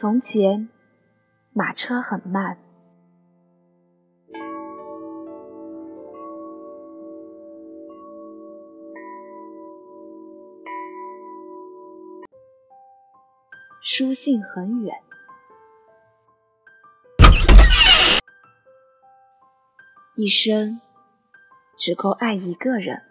从前，马车很慢。书信很远，一生只够爱一个人。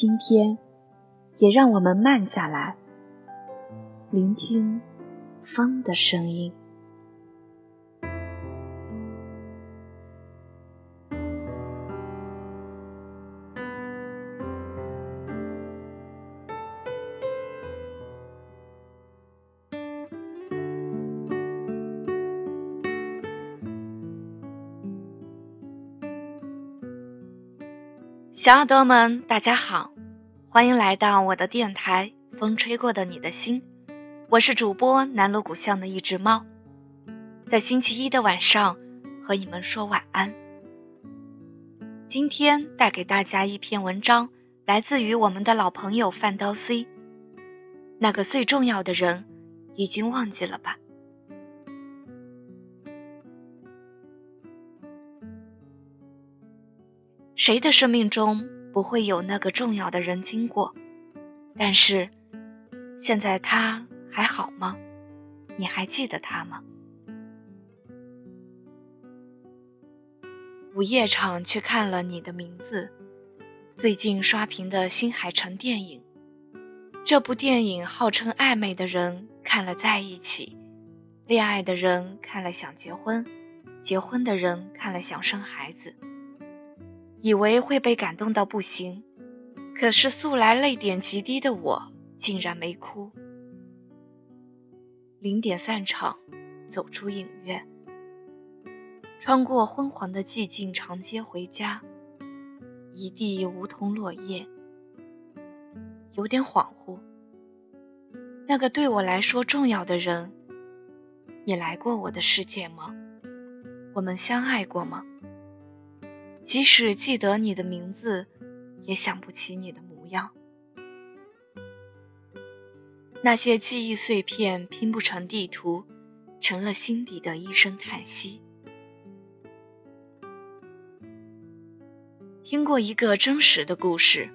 今天，也让我们慢下来，聆听风的声音。小耳朵们，大家好，欢迎来到我的电台《风吹过的你的心》，我是主播南锣鼓巷的一只猫，在星期一的晚上和你们说晚安。今天带给大家一篇文章，来自于我们的老朋友范刀 C。那个最重要的人，已经忘记了吧？谁的生命中不会有那个重要的人经过？但是，现在他还好吗？你还记得他吗？午夜场去看了你的名字，最近刷屏的新海诚电影。这部电影号称暧昧的人看了在一起，恋爱的人看了想结婚，结婚的人看了想生孩子。以为会被感动到不行，可是素来泪点极低的我竟然没哭。零点散场，走出影院，穿过昏黄的寂静长街回家，一地梧桐落叶，有点恍惚。那个对我来说重要的人，也来过我的世界吗？我们相爱过吗？即使记得你的名字，也想不起你的模样。那些记忆碎片拼不成地图，成了心底的一声叹息。听过一个真实的故事，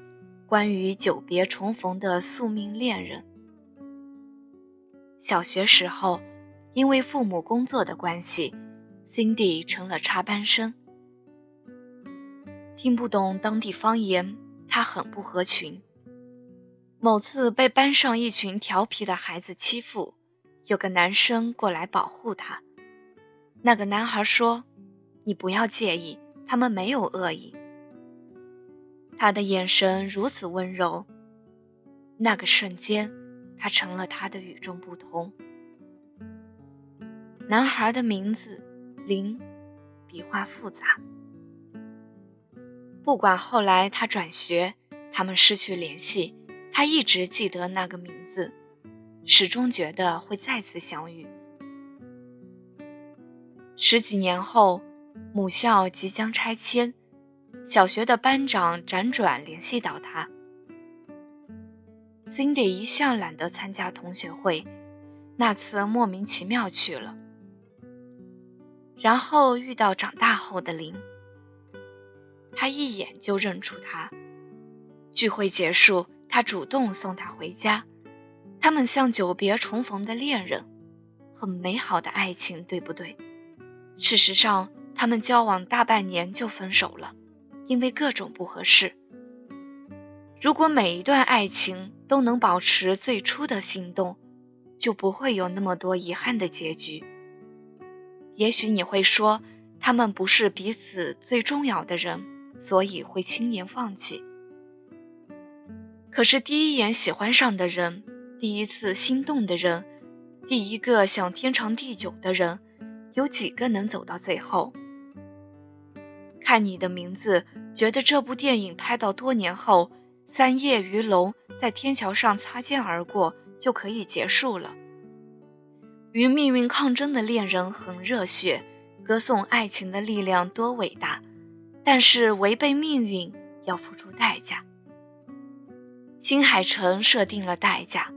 关于久别重逢的宿命恋人。小学时候，因为父母工作的关系，Cindy 成了插班生。听不懂当地方言，他很不合群。某次被班上一群调皮的孩子欺负，有个男生过来保护他。那个男孩说：“你不要介意，他们没有恶意。”他的眼神如此温柔，那个瞬间，他成了他的与众不同。男孩的名字林，笔画复杂。不管后来他转学，他们失去联系，他一直记得那个名字，始终觉得会再次相遇。十几年后，母校即将拆迁，小学的班长辗转联系到他。Cindy 一向懒得参加同学会，那次莫名其妙去了，然后遇到长大后的林。他一眼就认出他。聚会结束，他主动送她回家。他们像久别重逢的恋人，很美好的爱情，对不对？事实上，他们交往大半年就分手了，因为各种不合适。如果每一段爱情都能保持最初的心动，就不会有那么多遗憾的结局。也许你会说，他们不是彼此最重要的人。所以会轻言放弃。可是第一眼喜欢上的人，第一次心动的人，第一个想天长地久的人，有几个能走到最后？看你的名字，觉得这部电影拍到多年后，三叶鱼龙在天桥上擦肩而过就可以结束了。与命运抗争的恋人很热血，歌颂爱情的力量多伟大。但是违背命运要付出代价。新海诚设定了代价，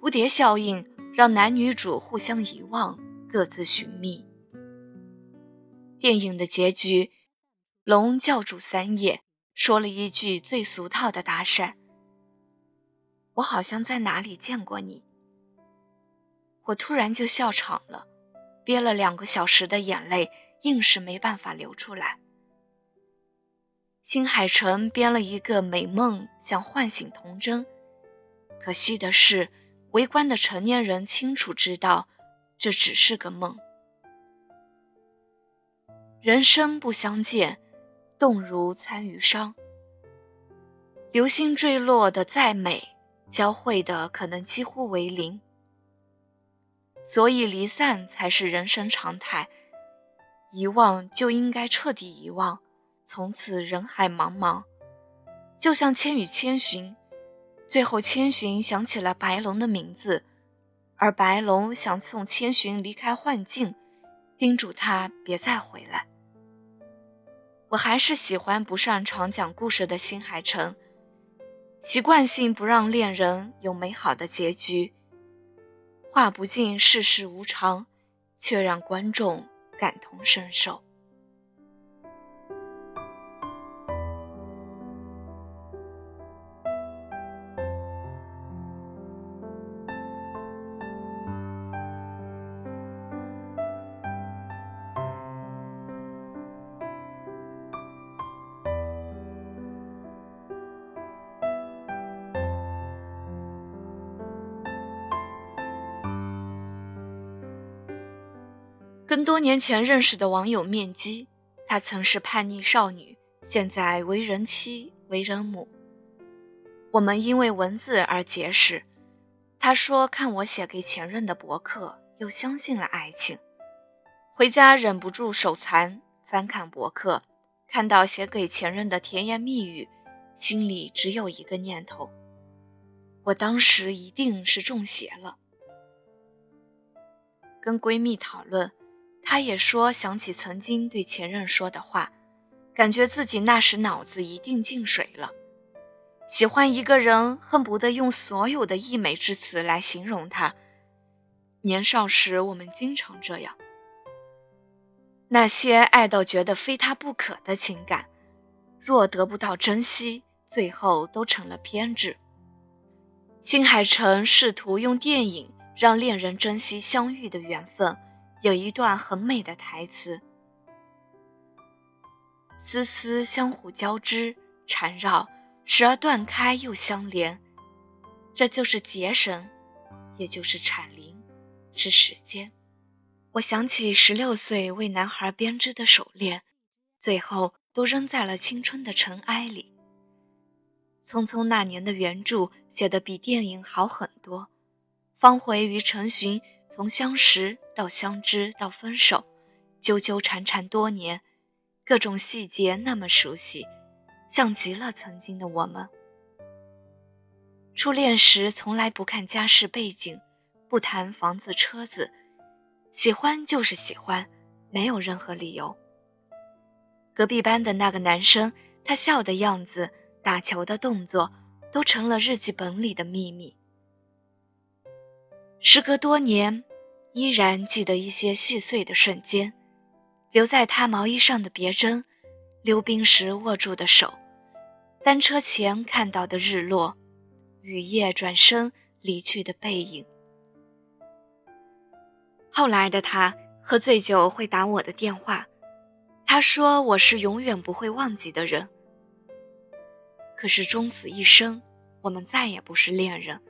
蝴蝶效应让男女主互相遗忘，各自寻觅。电影的结局，龙教主三叶说了一句最俗套的搭讪：“我好像在哪里见过你。”我突然就笑场了，憋了两个小时的眼泪，硬是没办法流出来。新海诚编了一个美梦，想唤醒童真。可惜的是，围观的成年人清楚知道，这只是个梦。人生不相见，动如参与商。流星坠落的再美，交汇的可能几乎为零。所以离散才是人生常态，遗忘就应该彻底遗忘。从此人海茫茫，就像《千与千寻》，最后千寻想起了白龙的名字，而白龙想送千寻离开幻境，叮嘱他别再回来。我还是喜欢不擅长讲故事的新海诚，习惯性不让恋人有美好的结局，画不尽世事无常，却让观众感同身受。跟多年前认识的网友面基，她曾是叛逆少女，现在为人妻、为人母。我们因为文字而结识。她说看我写给前任的博客，又相信了爱情。回家忍不住手残，翻看博客，看到写给前任的甜言蜜语，心里只有一个念头：我当时一定是中邪了。跟闺蜜讨论。他也说想起曾经对前任说的话，感觉自己那时脑子一定进水了。喜欢一个人，恨不得用所有的溢美之词来形容他。年少时我们经常这样，那些爱到觉得非他不可的情感，若得不到珍惜，最后都成了偏执。新海诚试图用电影让恋人珍惜相遇的缘分。有一段很美的台词：“丝丝相互交织缠绕，时而断开又相连，这就是结绳，也就是产灵，是时间。”我想起十六岁为男孩编织的手链，最后都扔在了青春的尘埃里。匆匆那年的原著写的比电影好很多，方茴与陈寻从相识。到相知，到分手，纠纠缠缠多年，各种细节那么熟悉，像极了曾经的我们。初恋时从来不看家世背景，不谈房子车子，喜欢就是喜欢，没有任何理由。隔壁班的那个男生，他笑的样子，打球的动作，都成了日记本里的秘密。时隔多年。依然记得一些细碎的瞬间，留在他毛衣上的别针，溜冰时握住的手，单车前看到的日落，雨夜转身离去的背影。后来的他喝醉酒会打我的电话，他说我是永远不会忘记的人。可是终此一生，我们再也不是恋人，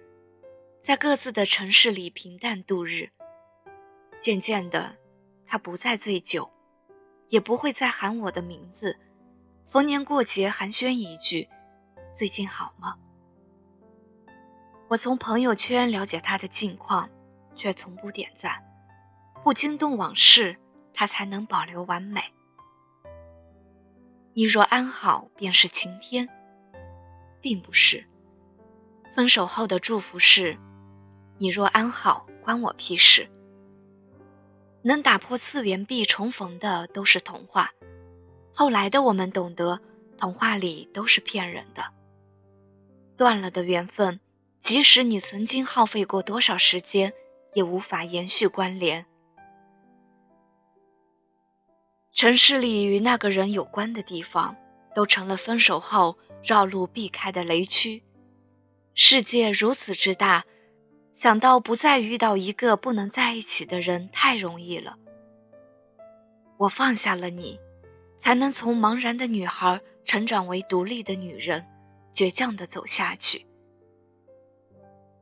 在各自的城市里平淡度日。渐渐的，他不再醉酒，也不会再喊我的名字。逢年过节寒暄一句：“最近好吗？”我从朋友圈了解他的近况，却从不点赞。不惊动往事，他才能保留完美。你若安好，便是晴天，并不是。分手后的祝福是：你若安好，关我屁事。能打破次元壁重逢的都是童话，后来的我们懂得，童话里都是骗人的。断了的缘分，即使你曾经耗费过多少时间，也无法延续关联。城市里与那个人有关的地方，都成了分手后绕路避开的雷区。世界如此之大，想到不再遇到一个不能在一起的人太容易了。我放下了你，才能从茫然的女孩成长为独立的女人，倔强地走下去。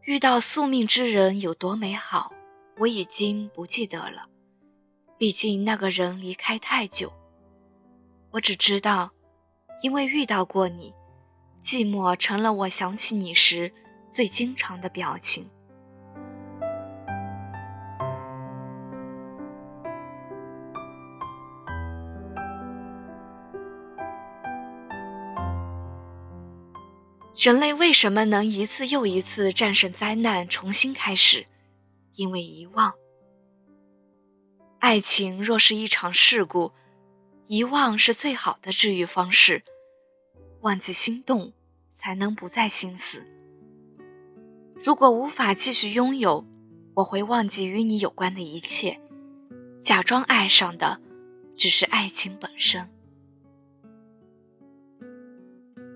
遇到宿命之人有多美好，我已经不记得了。毕竟那个人离开太久，我只知道，因为遇到过你，寂寞成了我想起你时最经常的表情。人类为什么能一次又一次战胜灾难，重新开始？因为遗忘。爱情若是一场事故，遗忘是最好的治愈方式。忘记心动，才能不再心死。如果无法继续拥有，我会忘记与你有关的一切，假装爱上的只是爱情本身。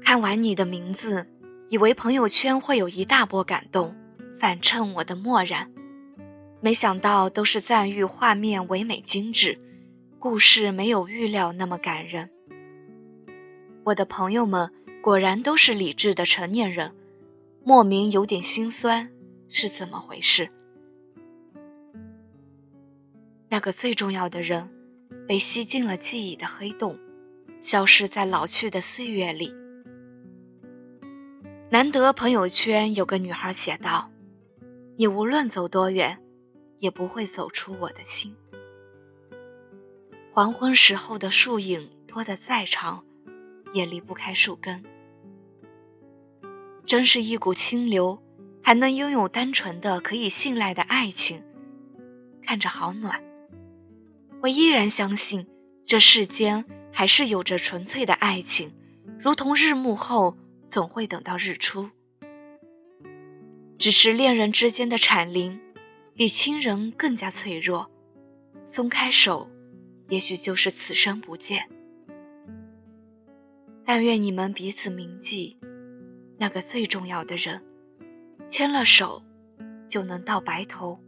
看完你的名字，以为朋友圈会有一大波感动，反衬我的漠然。没想到都是赞誉画面唯美精致，故事没有预料那么感人。我的朋友们果然都是理智的成年人，莫名有点心酸，是怎么回事？那个最重要的人，被吸进了记忆的黑洞，消失在老去的岁月里。难得朋友圈有个女孩写道：“你无论走多远。”也不会走出我的心。黄昏时候的树影拖得再长，也离不开树根。真是一股清流，还能拥有单纯的、可以信赖的爱情，看着好暖。我依然相信，这世间还是有着纯粹的爱情，如同日暮后总会等到日出。只是恋人之间的产灵。比亲人更加脆弱，松开手，也许就是此生不见。但愿你们彼此铭记，那个最重要的人，牵了手，就能到白头。